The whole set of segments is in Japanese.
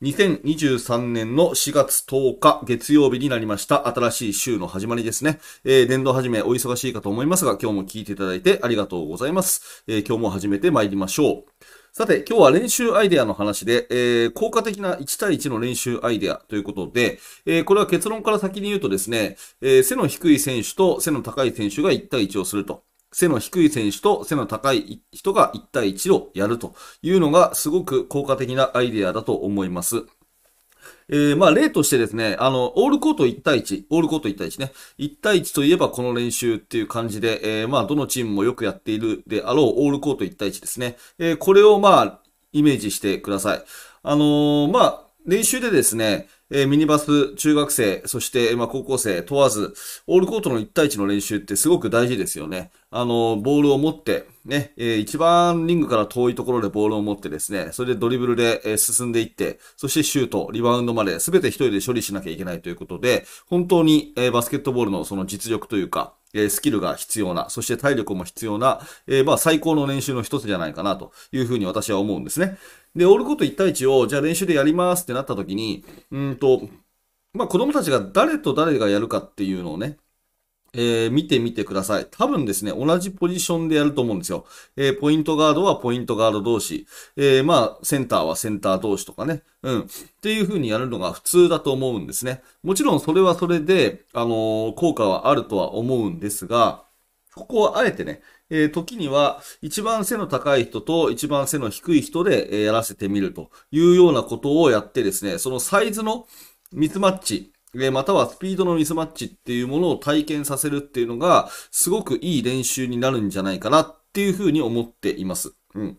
2023年の4月10日月曜日になりました新しい週の始まりですね。えー、年度始めお忙しいかと思いますが今日も聞いていただいてありがとうございます。えー、今日も始めて参りましょう。さて、今日は練習アイデアの話で、えー、効果的な1対1の練習アイデアということで、えー、これは結論から先に言うとですね、えー、背の低い選手と背の高い選手が1対1をすると。背の低い選手と背の高い人が1対1をやるというのがすごく効果的なアイデアだと思います。えー、まあ、例としてですね、あの、オールコート1対1、オールコート1対1ね、1対1といえばこの練習っていう感じで、えー、まあ、どのチームもよくやっているであろうオールコート1対1ですね。えー、これをまあ、イメージしてください。あのまあ、練習でですね、えー、ミニバス、中学生、そして、まあ、高校生問わず、オールコートの1対1の練習ってすごく大事ですよね。あの、ボールを持って、ね、えー、一番リングから遠いところでボールを持ってですね、それでドリブルで、えー、進んでいって、そしてシュート、リバウンドまで全て一人で処理しなきゃいけないということで、本当に、えー、バスケットボールのその実力というか、えスキルが必要な、そして体力も必要な、えまあ最高の練習の一つじゃないかなというふうに私は思うんですね。で、オールコート1対1を、じゃあ練習でやりますってなった時に、うんと、まあ子供たちが誰と誰がやるかっていうのをね、えー、見てみてください。多分ですね、同じポジションでやると思うんですよ。えー、ポイントガードはポイントガード同士、えー、まあ、センターはセンター同士とかね、うん。っていう風にやるのが普通だと思うんですね。もちろんそれはそれで、あの効果はあるとは思うんですが、ここはあえてね、えー、時には一番背の高い人と一番背の低い人で、え、やらせてみるというようなことをやってですね、そのサイズのミスマッチ、またはスピードのミスマッチっていうものを体験させるっていうのが、すごくいい練習になるんじゃないかなっていうふうに思っています。うん。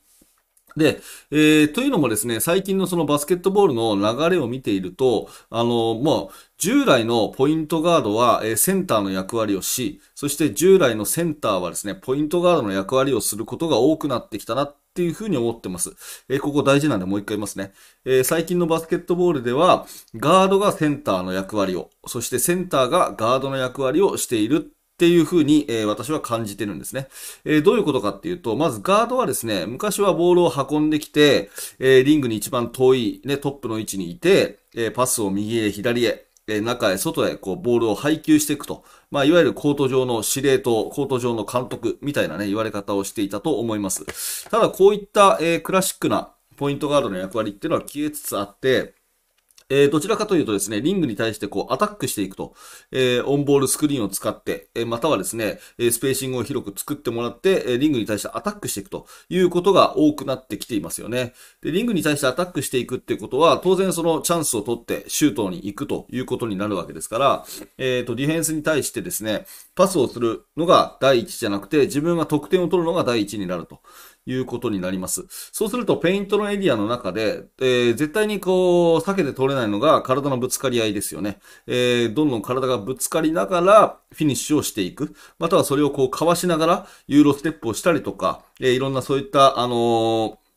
で、えー、というのもですね、最近のそのバスケットボールの流れを見ていると、あの、もう、従来のポイントガードは、えー、センターの役割をし、そして従来のセンターはですね、ポイントガードの役割をすることが多くなってきたなっていうふうに思ってます。えー、ここ大事なんでもう一回言いますね。えー、最近のバスケットボールでは、ガードがセンターの役割を、そしてセンターがガードの役割をしているっていうふうに、えー、私は感じてるんですね、えー、どういうことかっていうと、まずガードはですね、昔はボールを運んできて、えー、リングに一番遠い、ね、トップの位置にいて、えパスを右へ左へ、え中へ外へこうボールを配球していくと。まあ、いわゆるコート上の司令塔、コート上の監督みたいなね、言われ方をしていたと思います。ただ、こういった、え、クラシックなポイントガードの役割っていうのは消えつつあって、えー、どちらかというとですね、リングに対してこうアタックしていくと、えー、オンボールスクリーンを使って、えー、またはですね、スペーシングを広く作ってもらって、リングに対してアタックしていくということが多くなってきていますよね。で、リングに対してアタックしていくっていうことは、当然そのチャンスを取ってシュートに行くということになるわけですから、えっ、と、ディフェンスに対してですね、パスをするのが第一じゃなくて、自分が得点を取るのが第一になると。いうことになります。そうすると、ペイントのエリアの中で、えー、絶対にこう、避けて通れないのが体のぶつかり合いですよね。えー、どんどん体がぶつかりながら、フィニッシュをしていく。またはそれをこう、かわしながら、ユーロステップをしたりとか、えー、いろんなそういった、あのー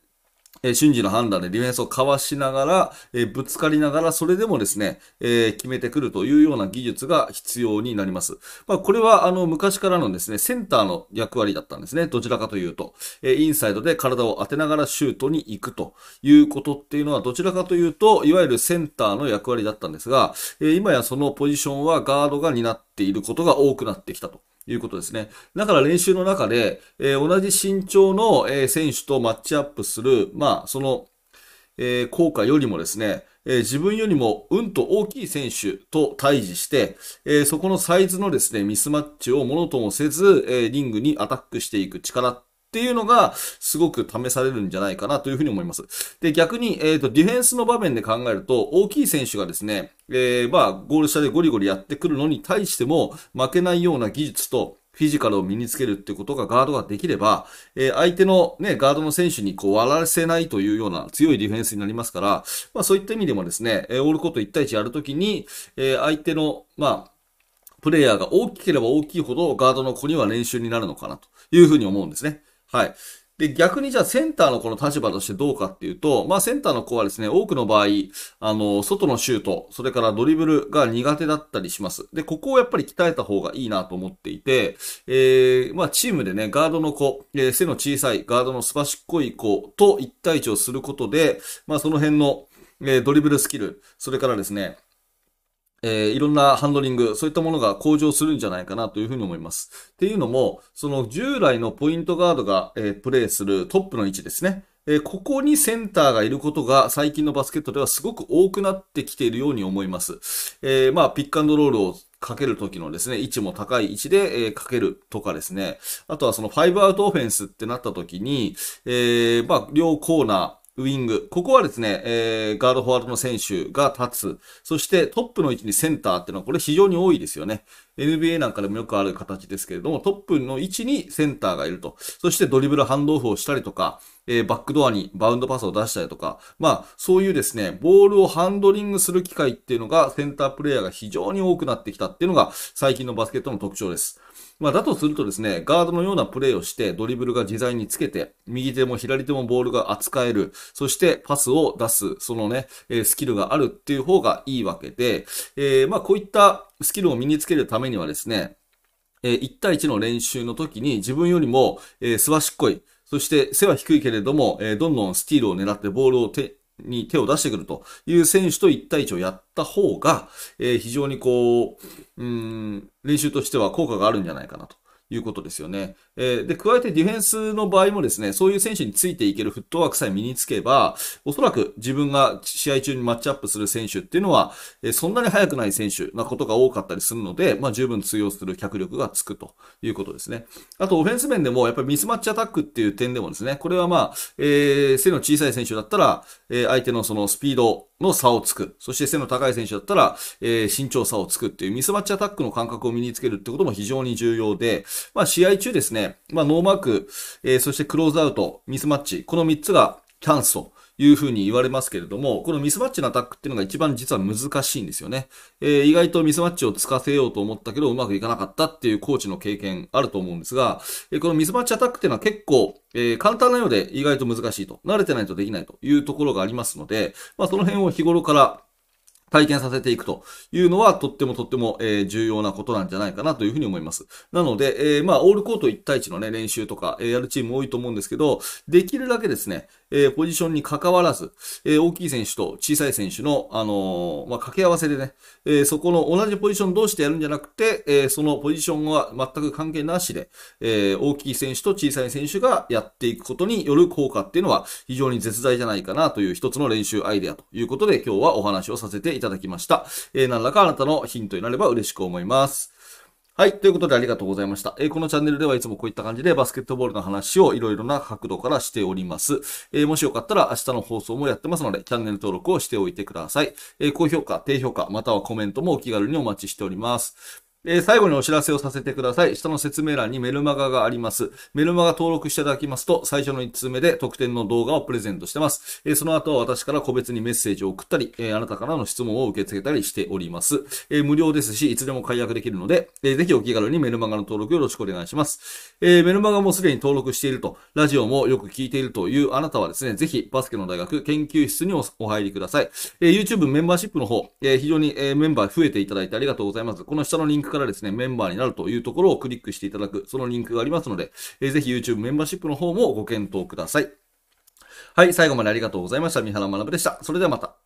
え瞬時の判断でディフェンスをかわしながら、えぶつかりながら、それでもですね、え決めてくるというような技術が必要になります。まあ、これは、あの、昔からのですね、センターの役割だったんですね。どちらかというと、えインサイドで体を当てながらシュートに行くということっていうのは、どちらかというと、いわゆるセンターの役割だったんですが、え今やそのポジションはガードが担っていることが多くなってきたと。いうことですね。だから練習の中で、えー、同じ身長の、えー、選手とマッチアップする、まあ、その、えー、効果よりもですね、え自分よりもうんと大きい選手と対峙して、えそこのサイズのですね、ミスマッチをものともせず、えリングにアタックしていく力っていうのが、すごく試されるんじゃないかなというふうに思います。で、逆に、えっ、ー、と、ディフェンスの場面で考えると、大きい選手がですね、えー、まあ、ゴール下でゴリゴリやってくるのに対しても、負けないような技術と、フィジカルを身につけるってことがガードができれば、えー、相手のね、ガードの選手にこう割らせないというような強いディフェンスになりますから、まあそういった意味でもですね、えオールコート1対1やるときに、えー、相手の、まあ、プレイヤーが大きければ大きいほどガードの子には練習になるのかなというふうに思うんですね。はい。で、逆にじゃあセンターのこの立場としてどうかっていうと、まあセンターの子はですね、多くの場合、あの、外のシュート、それからドリブルが苦手だったりします。で、ここをやっぱり鍛えた方がいいなと思っていて、えー、まあチームでね、ガードの子、えー、背の小さいガードのすばしっこい子と一対一をすることで、まあその辺の、えー、ドリブルスキル、それからですね、えー、いろんなハンドリング、そういったものが向上するんじゃないかなというふうに思います。っていうのも、その従来のポイントガードが、えー、プレイするトップの位置ですね。えー、ここにセンターがいることが最近のバスケットではすごく多くなってきているように思います。えー、まあ、ピックアンドロールをかけるときのですね、位置も高い位置で、えー、かけるとかですね。あとはその5アウトオフェンスってなったときに、えー、まあ、両コーナー、ウィング。ここはですね、えー、ガードフォワードの選手が立つ。そしてトップの位置にセンターっていうのはこれ非常に多いですよね。NBA なんかでもよくある形ですけれども、トップの位置にセンターがいると。そしてドリブルハンドオフをしたりとか、えー、バックドアにバウンドパスを出したりとか、まあ、そういうですね、ボールをハンドリングする機会っていうのが、センタープレイヤーが非常に多くなってきたっていうのが、最近のバスケットの特徴です。まあ、だとするとですね、ガードのようなプレーをして、ドリブルが自在につけて、右手も左手もボールが扱える、そしてパスを出す、そのね、えスキルがあるっていう方がいいわけで、えー、まあ、こういったスキルを身につけるためにはですね、えー、1対1の練習の時に自分よりも、えー、すばしっこい、そして背は低いけれども、えー、どんどんスティールを狙ってボールを手、に手を出してくるという選手と1対1をやった方が、えー、非常にこう、うん、練習としては効果があるんじゃないかなと。いうことですよね。えー、で、加えてディフェンスの場合もですね、そういう選手についていけるフットワークさえ身につけば、おそらく自分が試合中にマッチアップする選手っていうのは、えー、そんなに速くない選手なことが多かったりするので、まあ十分通用する脚力がつくということですね。あと、オフェンス面でも、やっぱりミスマッチアタックっていう点でもですね、これはまあ、えー、背の小さい選手だったら、えー、相手のそのスピードの差をつく。そして背の高い選手だったら、えー、身長差をつくっていうミスマッチアタックの感覚を身につけるってことも非常に重要で、まあ試合中ですね、まあノーマーク、えー、そしてクローズアウト、ミスマッチ、この3つがチャンスというふうに言われますけれども、このミスマッチのアタックっていうのが一番実は難しいんですよね。えー、意外とミスマッチをつかせようと思ったけどうまくいかなかったっていうコーチの経験あると思うんですが、えー、このミスマッチアタックっていうのは結構、えー、簡単なようで意外と難しいと。慣れてないとできないというところがありますので、まあその辺を日頃から体験させていくというのはとってもとっても、えー、重要なことなんじゃないかなというふうに思います。なので、えー、まあ、オールコート1対1のね、練習とか、えー、やるチーム多いと思うんですけど、できるだけですね、え、ポジションに関わらず、え、大きい選手と小さい選手の、あの、まあ、掛け合わせでね、え、そこの同じポジション同士でやるんじゃなくて、え、そのポジションは全く関係なしで、え、大きい選手と小さい選手がやっていくことによる効果っていうのは非常に絶大じゃないかなという一つの練習アイデアということで今日はお話をさせていただきました。ただきましたえー、何らかあなたのヒントになれば嬉しく思います。はい。ということでありがとうございました。えー、このチャンネルではいつもこういった感じでバスケットボールの話をいろいろな角度からしております。えー、もしよかったら明日の放送もやってますので、チャンネル登録をしておいてください。えー、高評価、低評価、またはコメントもお気軽にお待ちしております。え、最後にお知らせをさせてください。下の説明欄にメルマガがあります。メルマガ登録していただきますと、最初の1通目で特典の動画をプレゼントしてます。え、その後は私から個別にメッセージを送ったり、え、あなたからの質問を受け付けたりしております。え無料ですし、いつでも解約できるので、えぜひお気軽にメルマガの登録よろしくお願いします。えメルマガもすでに登録していると、ラジオもよく聞いているというあなたはですね、ぜひバスケの大学研究室にお入りください。え YouTube メンバーシップの方、え非常に、えメンバー増えていただいてありがとうございます。この下のリンクからですね、メンバーになるというところをクリックしていただく、そのリンクがありますので、えー、ぜひ YouTube メンバーシップの方もご検討ください。はい、最後までありがとうございました。三原学でした。それではまた。